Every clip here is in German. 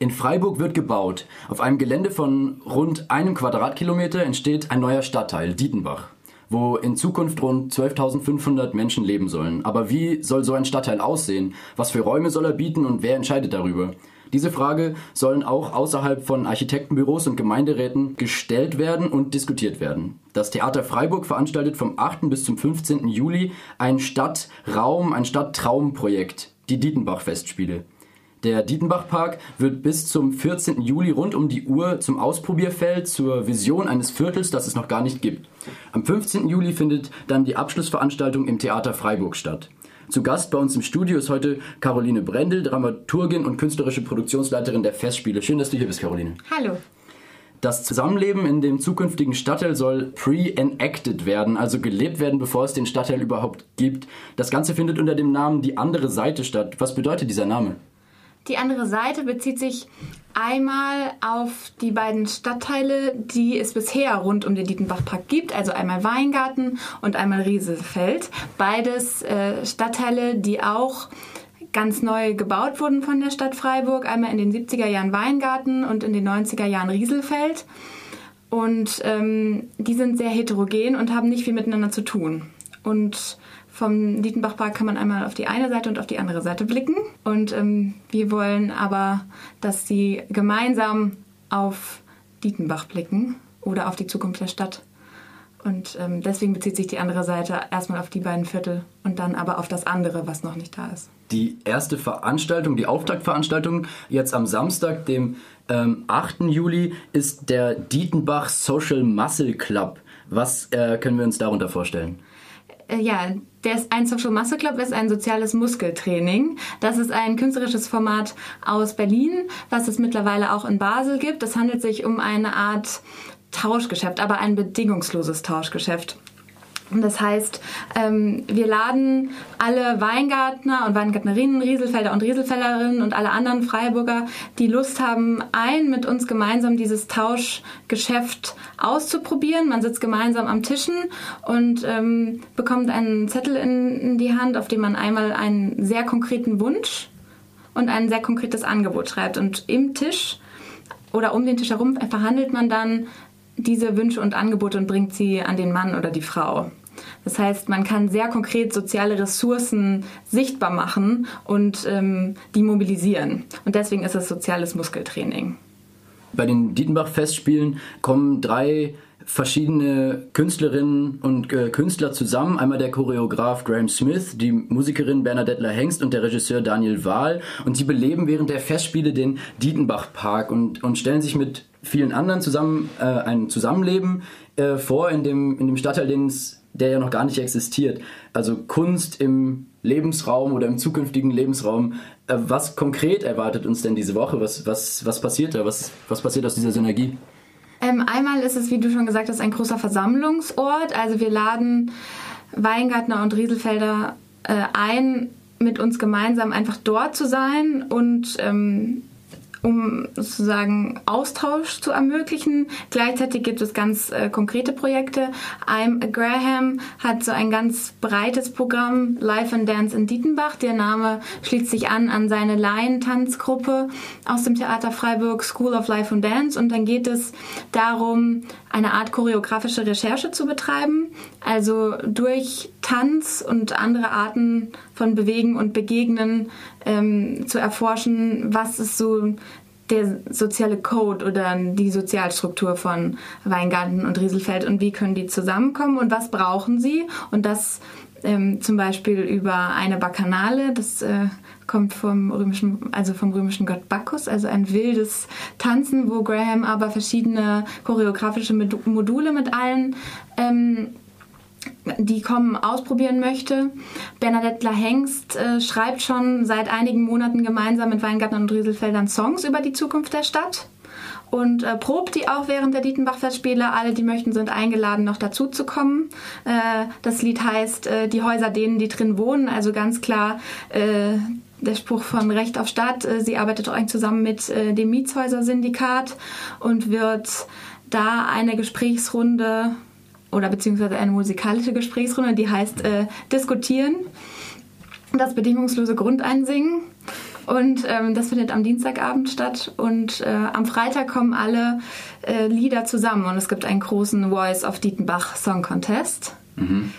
In Freiburg wird gebaut. Auf einem Gelände von rund einem Quadratkilometer entsteht ein neuer Stadtteil, Dietenbach, wo in Zukunft rund 12.500 Menschen leben sollen. Aber wie soll so ein Stadtteil aussehen? Was für Räume soll er bieten und wer entscheidet darüber? Diese Frage sollen auch außerhalb von Architektenbüros und Gemeinderäten gestellt werden und diskutiert werden. Das Theater Freiburg veranstaltet vom 8. bis zum 15. Juli ein Stadtraum, ein Stadttraumprojekt, die Dietenbach-Festspiele. Der Dietenbach-Park wird bis zum 14. Juli rund um die Uhr zum Ausprobierfeld zur Vision eines Viertels, das es noch gar nicht gibt. Am 15. Juli findet dann die Abschlussveranstaltung im Theater Freiburg statt. Zu Gast bei uns im Studio ist heute Caroline Brendel, Dramaturgin und künstlerische Produktionsleiterin der Festspiele. Schön, dass du hier bist, Caroline. Hallo. Das Zusammenleben in dem zukünftigen Stadtteil soll pre-enacted werden, also gelebt werden, bevor es den Stadtteil überhaupt gibt. Das Ganze findet unter dem Namen Die andere Seite statt. Was bedeutet dieser Name? Die andere Seite bezieht sich einmal auf die beiden Stadtteile, die es bisher rund um den Dietenbachpark gibt, also einmal Weingarten und einmal Riesefeld. Beides äh, Stadtteile, die auch ganz neu gebaut wurden von der Stadt Freiburg. Einmal in den 70er Jahren Weingarten und in den 90er Jahren Rieselfeld. Und ähm, die sind sehr heterogen und haben nicht viel miteinander zu tun. Und vom Dietenbachpark kann man einmal auf die eine Seite und auf die andere Seite blicken. Und ähm, wir wollen aber, dass sie gemeinsam auf Dietenbach blicken oder auf die Zukunft der Stadt. Und ähm, deswegen bezieht sich die andere Seite erstmal auf die beiden Viertel und dann aber auf das andere, was noch nicht da ist. Die erste Veranstaltung, die Auftaktveranstaltung, jetzt am Samstag, dem ähm, 8. Juli, ist der Dietenbach Social Muscle Club. Was äh, können wir uns darunter vorstellen? Äh, ja, der ist ein Social Muscle Club ist ein soziales Muskeltraining. Das ist ein künstlerisches Format aus Berlin, was es mittlerweile auch in Basel gibt. Es handelt sich um eine Art Tauschgeschäft, aber ein bedingungsloses Tauschgeschäft. Das heißt, ähm, wir laden alle Weingärtner und Weingärtnerinnen, Rieselfelder und Rieselfellerinnen und alle anderen Freiburger, die Lust haben, ein, mit uns gemeinsam dieses Tauschgeschäft auszuprobieren. Man sitzt gemeinsam am Tischen und ähm, bekommt einen Zettel in die Hand, auf dem man einmal einen sehr konkreten Wunsch und ein sehr konkretes Angebot schreibt. Und im Tisch oder um den Tisch herum verhandelt man dann diese Wünsche und Angebote und bringt sie an den Mann oder die Frau. Das heißt, man kann sehr konkret soziale Ressourcen sichtbar machen und ähm, die mobilisieren. Und deswegen ist es soziales Muskeltraining. Bei den Dietenbach-Festspielen kommen drei verschiedene Künstlerinnen und äh, Künstler zusammen. Einmal der Choreograf Graham Smith, die Musikerin Bernadette Hengst und der Regisseur Daniel Wahl. Und sie beleben während der Festspiele den Dietenbach-Park und, und stellen sich mit vielen anderen zusammen äh, ein Zusammenleben äh, vor in dem, in dem Stadtteil, der ja noch gar nicht existiert. Also Kunst im Lebensraum oder im zukünftigen Lebensraum. Äh, was konkret erwartet uns denn diese Woche? Was, was, was passiert da? Was, was passiert aus dieser Synergie? Ähm, einmal ist es, wie du schon gesagt hast, ein großer Versammlungsort. Also wir laden Weingärtner und Rieselfelder äh, ein, mit uns gemeinsam einfach dort zu sein und ähm, um sozusagen Austausch zu ermöglichen. Gleichzeitig gibt es ganz äh, konkrete Projekte. I'm Graham hat so ein ganz breites Programm, Life and Dance in Dietenbach. Der Name schließt sich an an seine Laientanzgruppe aus dem Theater Freiburg School of Life and Dance. Und dann geht es darum, eine Art choreografische Recherche zu betreiben. Also durch Tanz und andere Arten von Bewegen und Begegnen ähm, zu erforschen, was ist so der soziale Code oder die Sozialstruktur von Weingarten und Rieselfeld und wie können die zusammenkommen und was brauchen sie? Und das ähm, zum Beispiel über eine Bacchanale, das äh, kommt vom römischen, also vom römischen Gott Bacchus, also ein wildes Tanzen, wo Graham aber verschiedene choreografische Module mit allen ähm, die kommen, ausprobieren möchte. Bernadette Lahengst äh, schreibt schon seit einigen Monaten gemeinsam mit Weingarten und Rieselfeldern Songs über die Zukunft der Stadt und äh, probt die auch während der Dietenbach-Festspiele. Alle, die möchten, sind eingeladen, noch dazu zu kommen. Äh, das Lied heißt äh, Die Häuser denen, die drin wohnen. Also ganz klar äh, der Spruch von Recht auf Stadt. Äh, sie arbeitet auch eng zusammen mit äh, dem Mietshäuser-Syndikat und wird da eine Gesprächsrunde oder beziehungsweise eine musikalische Gesprächsrunde, die heißt äh, Diskutieren, das bedingungslose Grundeinsingen. Und ähm, das findet am Dienstagabend statt. Und äh, am Freitag kommen alle äh, Lieder zusammen und es gibt einen großen Voice of Dietenbach Song Contest. Mhm.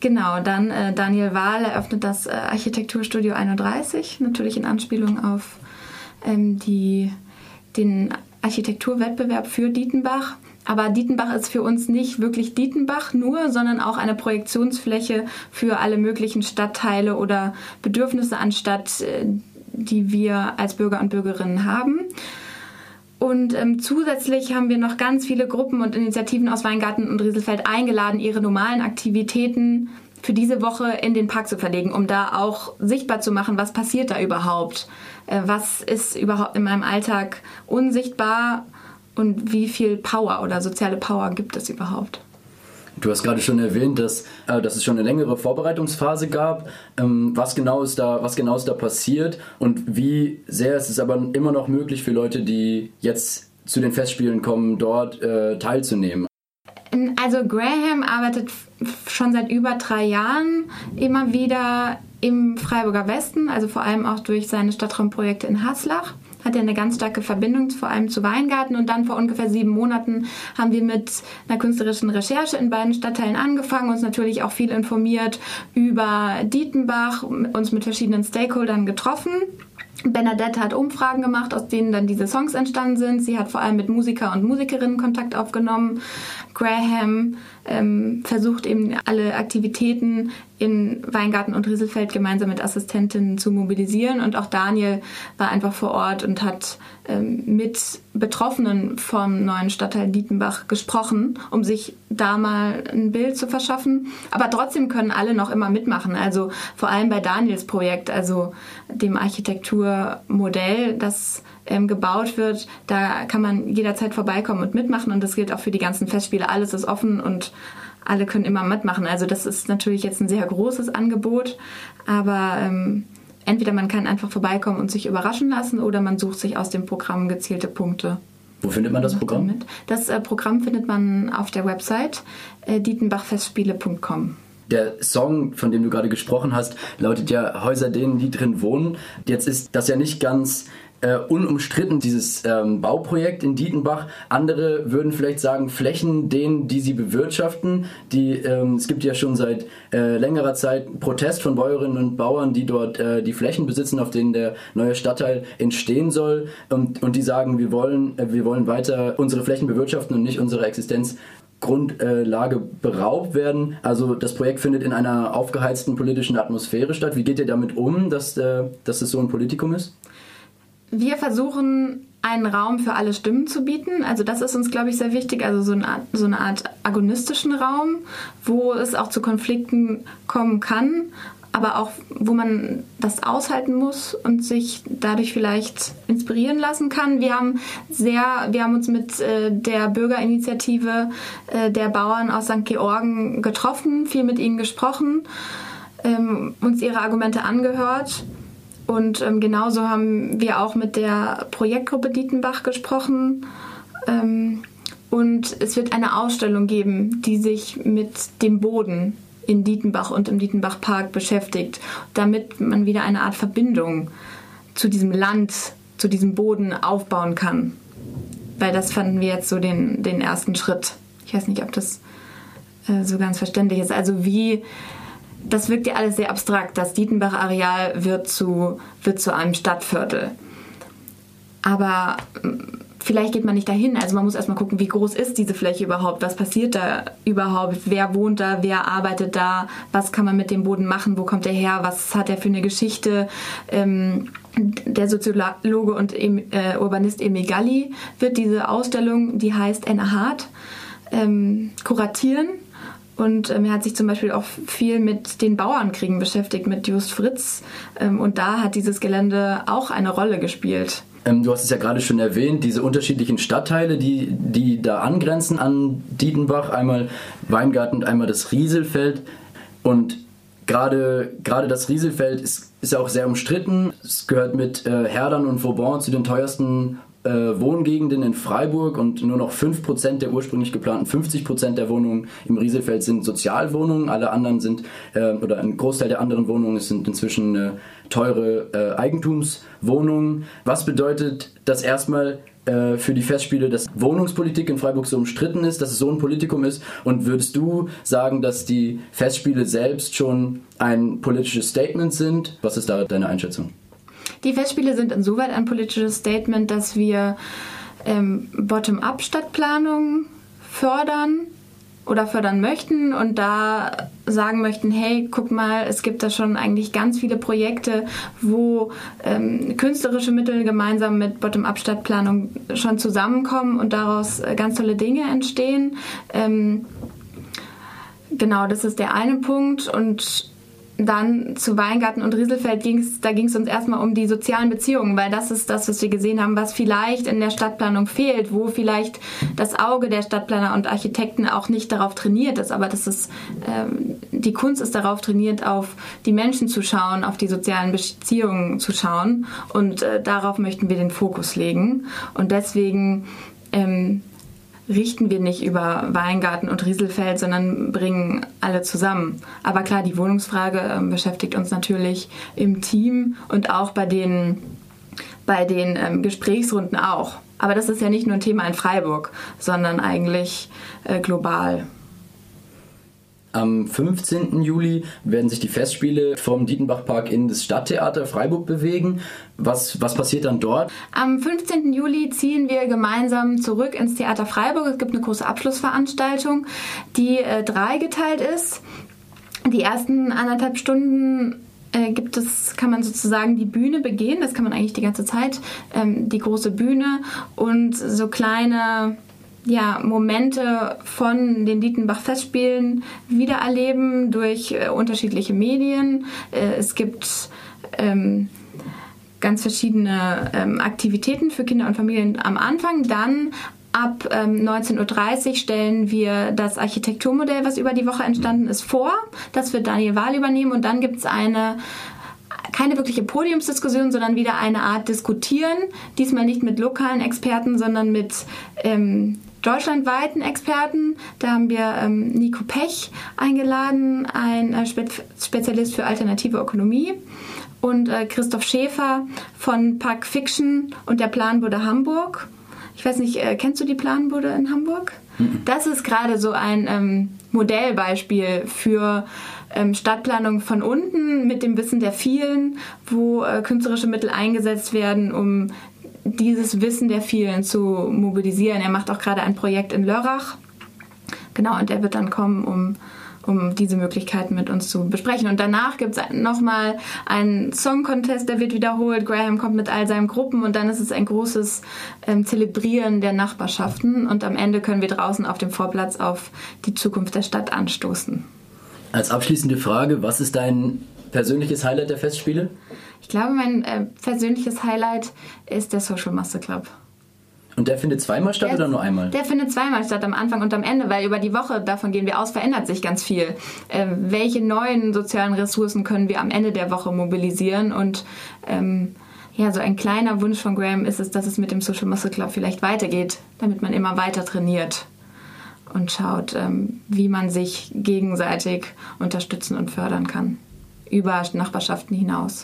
Genau, dann äh, Daniel Wahl eröffnet das äh, Architekturstudio 31, natürlich in Anspielung auf ähm, die, den Architekturwettbewerb für Dietenbach. Aber Dietenbach ist für uns nicht wirklich Dietenbach nur, sondern auch eine Projektionsfläche für alle möglichen Stadtteile oder Bedürfnisse an Stadt, äh, die wir als Bürger und Bürgerinnen haben. Und ähm, zusätzlich haben wir noch ganz viele Gruppen und Initiativen aus Weingarten und Rieselfeld eingeladen, ihre normalen Aktivitäten für diese Woche in den Park zu verlegen, um da auch sichtbar zu machen, was passiert da überhaupt, äh, was ist überhaupt in meinem Alltag unsichtbar und wie viel Power oder soziale Power gibt es überhaupt. Du hast gerade schon erwähnt, dass, äh, dass es schon eine längere Vorbereitungsphase gab. Ähm, was, genau ist da, was genau ist da passiert und wie sehr ist es aber immer noch möglich für Leute, die jetzt zu den Festspielen kommen, dort äh, teilzunehmen? Also Graham arbeitet schon seit über drei Jahren immer wieder im Freiburger Westen, also vor allem auch durch seine Stadtraumprojekte in Haslach hat er eine ganz starke Verbindung vor allem zu Weingarten und dann vor ungefähr sieben Monaten haben wir mit einer künstlerischen Recherche in beiden Stadtteilen angefangen, uns natürlich auch viel informiert über Dietenbach, uns mit verschiedenen Stakeholdern getroffen. Bernadette hat Umfragen gemacht, aus denen dann diese Songs entstanden sind. Sie hat vor allem mit Musiker und Musikerinnen Kontakt aufgenommen. Graham ähm, versucht eben alle Aktivitäten in Weingarten und Rieselfeld gemeinsam mit Assistentinnen zu mobilisieren. Und auch Daniel war einfach vor Ort und hat ähm, mit Betroffenen vom neuen Stadtteil Dietenbach gesprochen, um sich da mal ein Bild zu verschaffen. Aber trotzdem können alle noch immer mitmachen. Also vor allem bei Daniels Projekt, also dem Architekturmodell, das ähm, gebaut wird, da kann man jederzeit vorbeikommen und mitmachen. Und das gilt auch für die ganzen Festspiele. Alles ist offen und alle können immer mitmachen. Also das ist natürlich jetzt ein sehr großes Angebot, aber ähm, entweder man kann einfach vorbeikommen und sich überraschen lassen oder man sucht sich aus dem Programm gezielte Punkte. Wo findet man das Programm? Das äh, Programm findet man auf der Website äh, dietenbachfestspiele.com. Der Song, von dem du gerade gesprochen hast, lautet ja Häuser denen, die drin wohnen. Jetzt ist das ja nicht ganz äh, unumstritten, dieses ähm, Bauprojekt in Dietenbach. Andere würden vielleicht sagen, Flächen, denen, die sie bewirtschaften. Die, ähm, es gibt ja schon seit äh, längerer Zeit Protest von Bäuerinnen und Bauern, die dort äh, die Flächen besitzen, auf denen der neue Stadtteil entstehen soll. Und, und die sagen, wir wollen, äh, wir wollen weiter unsere Flächen bewirtschaften und nicht unsere Existenz Grundlage beraubt werden. Also das Projekt findet in einer aufgeheizten politischen Atmosphäre statt. Wie geht ihr damit um, dass, äh, dass es so ein Politikum ist? Wir versuchen einen Raum für alle Stimmen zu bieten. Also das ist uns, glaube ich, sehr wichtig. Also so eine, Art, so eine Art agonistischen Raum, wo es auch zu Konflikten kommen kann, aber auch wo man das aushalten muss und sich dadurch vielleicht inspirieren lassen kann. Wir haben sehr, wir haben uns mit äh, der Bürgerinitiative äh, der Bauern aus St. Georgen getroffen, viel mit ihnen gesprochen, ähm, uns ihre Argumente angehört und ähm, genauso haben wir auch mit der Projektgruppe Dietenbach gesprochen. Ähm, und es wird eine Ausstellung geben, die sich mit dem Boden in Dietenbach und im Dietenbach Park beschäftigt, damit man wieder eine Art Verbindung zu diesem Land, zu diesem Boden aufbauen kann. Weil das fanden wir jetzt so den, den ersten Schritt. Ich weiß nicht, ob das äh, so ganz verständlich ist. Also wie das wirkt ja alles sehr abstrakt. Das Dietenbach-Areal wird zu, wird zu einem Stadtviertel. Aber hm, vielleicht geht man nicht dahin. Also man muss erstmal gucken, wie groß ist diese Fläche überhaupt, was passiert da überhaupt, wer wohnt da, wer arbeitet da, was kann man mit dem Boden machen, wo kommt er her, was hat er für eine Geschichte. Ähm, der Soziologe und äh, Urbanist Emil Galli wird diese Ausstellung, die heißt Anna Hart, ähm, kuratieren und ähm, er hat sich zum Beispiel auch viel mit den Bauernkriegen beschäftigt, mit Just Fritz. Ähm, und da hat dieses Gelände auch eine Rolle gespielt. Ähm, du hast es ja gerade schon erwähnt, diese unterschiedlichen Stadtteile, die, die da angrenzen an Dietenbach. Einmal Weingarten und einmal das Rieselfeld. Und gerade, gerade das Rieselfeld ist, ist ja auch sehr umstritten. Es gehört mit äh, Herdern und Vauban zu den teuersten äh, Wohngegenden in Freiburg und nur noch 5% der ursprünglich geplanten 50% der Wohnungen im Rieselfeld sind Sozialwohnungen. Alle anderen sind, äh, oder ein Großteil der anderen Wohnungen sind inzwischen äh, teure äh, Eigentumswohnungen. Was bedeutet das erstmal äh, für die Festspiele, dass Wohnungspolitik in Freiburg so umstritten ist, dass es so ein Politikum ist? Und würdest du sagen, dass die Festspiele selbst schon ein politisches Statement sind? Was ist da deine Einschätzung? Die Festspiele sind insoweit ein politisches Statement, dass wir ähm, Bottom-up-Stadtplanung fördern oder fördern möchten und da sagen möchten, hey, guck mal, es gibt da schon eigentlich ganz viele Projekte, wo ähm, künstlerische Mittel gemeinsam mit Bottom-up-Stadtplanung schon zusammenkommen und daraus äh, ganz tolle Dinge entstehen. Ähm, genau, das ist der eine Punkt und dann zu Weingarten und Rieselfeld ging es, da ging es uns erstmal um die sozialen Beziehungen, weil das ist das, was wir gesehen haben, was vielleicht in der Stadtplanung fehlt, wo vielleicht das Auge der Stadtplaner und Architekten auch nicht darauf trainiert ist, aber das ist, ähm, die Kunst ist darauf trainiert, auf die Menschen zu schauen, auf die sozialen Beziehungen zu schauen. Und äh, darauf möchten wir den Fokus legen. Und deswegen ähm, richten wir nicht über Weingarten und Rieselfeld, sondern bringen alle zusammen. Aber klar, die Wohnungsfrage äh, beschäftigt uns natürlich im Team und auch bei den, bei den ähm, Gesprächsrunden auch. Aber das ist ja nicht nur ein Thema in Freiburg, sondern eigentlich äh, global. Am 15. Juli werden sich die Festspiele vom Dietenbachpark in das Stadttheater Freiburg bewegen. Was, was passiert dann dort? Am 15. Juli ziehen wir gemeinsam zurück ins Theater Freiburg. Es gibt eine große Abschlussveranstaltung, die äh, dreigeteilt ist. Die ersten anderthalb Stunden äh, gibt es, kann man sozusagen die Bühne begehen. Das kann man eigentlich die ganze Zeit, ähm, die große Bühne und so kleine ja, Momente von den Dietenbach-Festspielen wiedererleben durch äh, unterschiedliche Medien. Äh, es gibt ähm, ganz verschiedene ähm, Aktivitäten für Kinder und Familien am Anfang. Dann ab ähm, 19.30 Uhr stellen wir das Architekturmodell, was über die Woche entstanden ist, vor. Das wird Daniel Wahl übernehmen und dann gibt es eine keine wirkliche Podiumsdiskussion, sondern wieder eine Art Diskutieren. Diesmal nicht mit lokalen Experten, sondern mit ähm, deutschlandweiten Experten. Da haben wir ähm, Nico Pech eingeladen, ein äh, Spe Spezialist für alternative Ökonomie und äh, Christoph Schäfer von Park Fiction und der Planbude Hamburg. Ich weiß nicht, äh, kennst du die Planbude in Hamburg? Mhm. Das ist gerade so ein ähm, Modellbeispiel für ähm, Stadtplanung von unten mit dem Wissen der vielen, wo äh, künstlerische Mittel eingesetzt werden, um dieses Wissen der vielen zu mobilisieren. Er macht auch gerade ein Projekt in Lörrach. Genau, und er wird dann kommen, um, um diese Möglichkeiten mit uns zu besprechen. Und danach gibt es nochmal einen Song-Contest, der wird wiederholt. Graham kommt mit all seinen Gruppen und dann ist es ein großes ähm, Zelebrieren der Nachbarschaften. Und am Ende können wir draußen auf dem Vorplatz auf die Zukunft der Stadt anstoßen. Als abschließende Frage, was ist dein persönliches Highlight der Festspiele? Ich glaube, mein äh, persönliches Highlight ist der Social Master Club. Und der findet zweimal statt der, oder nur einmal? Der findet zweimal statt, am Anfang und am Ende, weil über die Woche, davon gehen wir aus, verändert sich ganz viel. Äh, welche neuen sozialen Ressourcen können wir am Ende der Woche mobilisieren? Und ähm, ja, so ein kleiner Wunsch von Graham ist es, dass es mit dem Social Muscle Club vielleicht weitergeht, damit man immer weiter trainiert und schaut, ähm, wie man sich gegenseitig unterstützen und fördern kann über Nachbarschaften hinaus.